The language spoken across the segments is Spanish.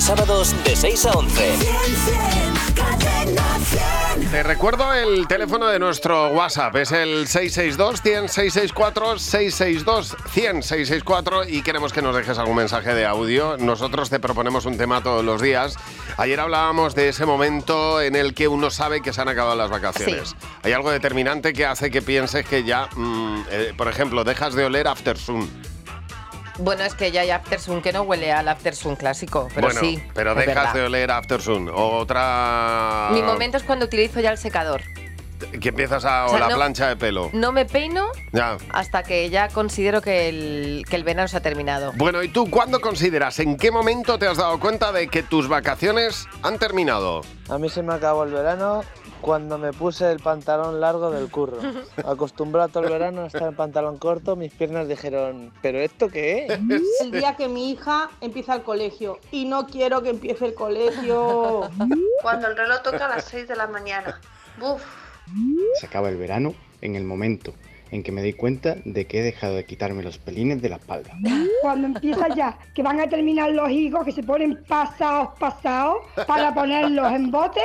a sábados de 6 a 11. Te recuerdo el teléfono de nuestro WhatsApp, es el 662 100 664 662 100 664 y queremos que nos dejes algún mensaje de audio. Nosotros te proponemos un tema todos los días. Ayer hablábamos de ese momento en el que uno sabe que se han acabado las vacaciones. Hay algo determinante que hace que pienses que ya, mm, eh, por ejemplo, dejas de oler After Sun. Bueno, es que ya hay Aftersun que no huele al Aftersun clásico, pero bueno, sí. pero dejas verdad. de oler After Sun. Otra... Mi momento es cuando utilizo ya el secador. Que empiezas a... O O, sea, la no- plancha de pelo. No me peino Ya. hasta que ya considero que el, que el verano se ha terminado. Bueno, ¿y tú cuándo consideras, en qué momento te has dado cuenta de que tus vacaciones han terminado? A mí se me acabó el verano cuando me puse el pantalón largo del curro. Acostumbrado todo el verano a estar en pantalón corto, mis piernas dijeron, ¿pero esto qué es? El día que mi hija empieza el colegio y no quiero que empiece el colegio. Cuando el reloj toca a las 6 de la mañana. Buf. Se acaba el verano en el momento en que me di cuenta de que he dejado de quitarme los pelines de la espalda. Cuando empieza ya, que van a terminar los higos, que se ponen pasados, pasados, para ponerlos en bote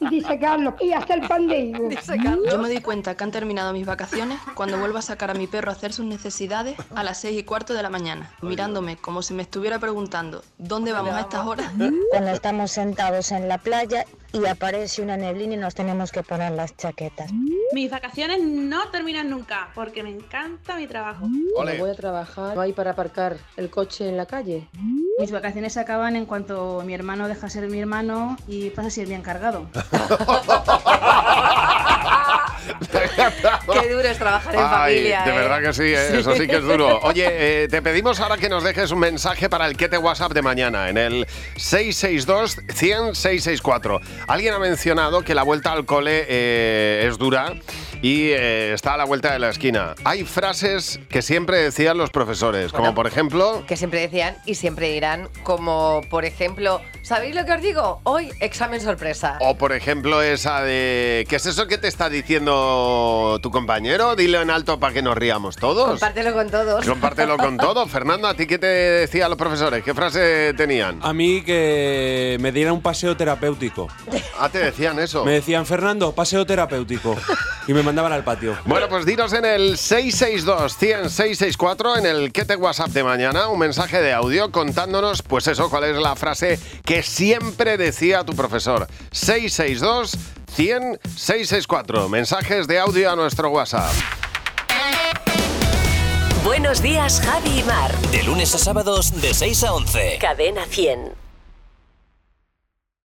y disecarlos y hacer pan de higo. Yo me doy cuenta que han terminado mis vacaciones cuando vuelvo a sacar a mi perro a hacer sus necesidades a las seis y cuarto de la mañana, mirándome como si me estuviera preguntando ¿dónde vamos a estas horas? Cuando estamos sentados en la playa y aparece una neblina y nos tenemos que poner las chaquetas. Mis vacaciones no terminan nunca porque me encanta mi trabajo. Ole. voy a trabajar, no hay para aparcar el coche en la calle. Mis vacaciones se acaban en cuanto mi hermano deja ser mi hermano y pasa a ser bien cargado. Qué duro es trabajar en Ay, familia. de ¿eh? verdad que sí, ¿eh? eso sí que es duro. Oye, eh, te pedimos ahora que nos dejes un mensaje para el que te WhatsApp de mañana en el 662 100 664. Alguien ha mencionado que la vuelta al cole es dura y eh, está a la vuelta de la esquina. Hay frases que siempre decían los profesores, como Bueno. por ejemplo... Que siempre decían y siempre dirán, como por ejemplo, ¿sabéis lo que os digo? Hoy examen sorpresa. O por ejemplo esa de... ¿Qué es eso que te está diciendo tu compañero? Dilo en alto para que nos riamos todos. Compártelo con todos. Compártelo con todo. Fernando, ¿a ti qué te decían los profesores? ¿Qué frase tenían? A mí que me diera un paseo terapéutico. Ah, te decían eso. Me decían, Fernando, paseo terapéutico. Y me mandaban al patio. Bueno, pues dinos en el 662 100 664 en el que te WhatsApp de mañana un mensaje de audio contándonos, pues eso, cuál es la frase que siempre decía tu profesor. 662 100 664. Mensajes de audio a nuestro WhatsApp. Buenos días, Javi y Mar. De lunes a sábados de 6 a 11. Cadena 100.